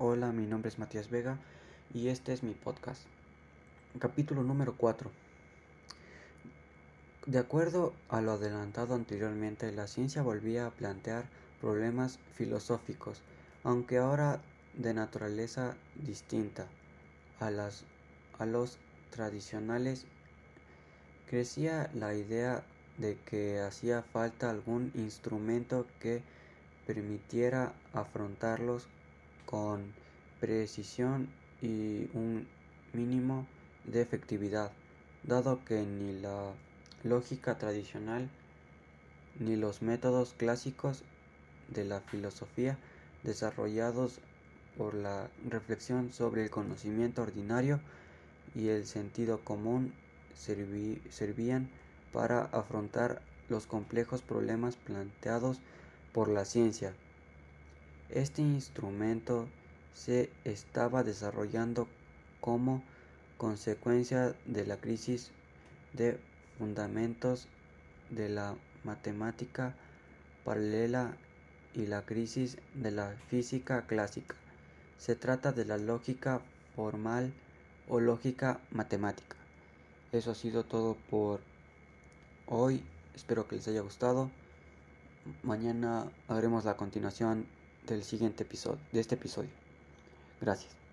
Hola, mi nombre es Matías Vega y este es mi podcast. Capítulo número 4. De acuerdo a lo adelantado anteriormente, la ciencia volvía a plantear problemas filosóficos, aunque ahora de naturaleza distinta a, las, a los tradicionales. Crecía la idea de que hacía falta algún instrumento que permitiera afrontarlos con precisión y un mínimo de efectividad, dado que ni la lógica tradicional ni los métodos clásicos de la filosofía desarrollados por la reflexión sobre el conocimiento ordinario y el sentido común servían para afrontar los complejos problemas planteados por la ciencia. Este instrumento se estaba desarrollando como consecuencia de la crisis de fundamentos de la matemática paralela y la crisis de la física clásica. Se trata de la lógica formal o lógica matemática. Eso ha sido todo por hoy. Espero que les haya gustado. Mañana haremos la continuación del siguiente episodio, de este episodio. Gracias.